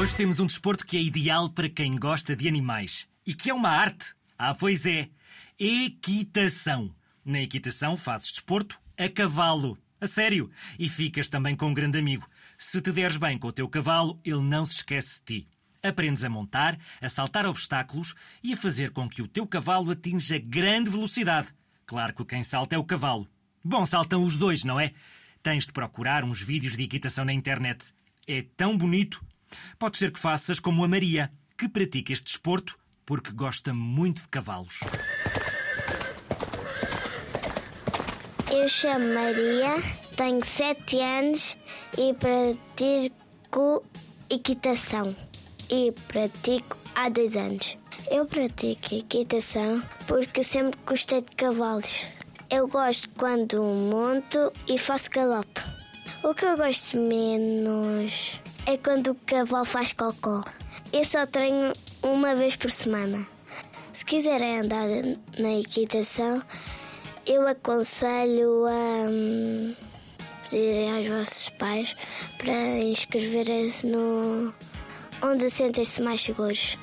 Hoje temos um desporto que é ideal para quem gosta de animais e que é uma arte. Ah, pois é. Equitação. Na equitação fazes desporto a cavalo. A sério. E ficas também com um grande amigo. Se te deres bem com o teu cavalo, ele não se esquece de ti. Aprendes a montar, a saltar obstáculos e a fazer com que o teu cavalo atinja grande velocidade. Claro que quem salta é o cavalo. Bom, saltam os dois, não é? Tens de procurar uns vídeos de equitação na internet. É tão bonito. Pode ser que faças como a Maria, que pratica este desporto porque gosta muito de cavalos. Eu chamo Maria, tenho 7 anos e pratico equitação. E pratico há dois anos. Eu pratico equitação porque sempre gostei de cavalos. Eu gosto quando monto e faço galope. O que eu gosto menos é quando o cavalo faz cocó. Eu só treino uma vez por semana. Se quiserem andar na equitação, eu aconselho a hum, pedirem aos vossos pais para inscreverem-se no onde sentem-se mais seguros.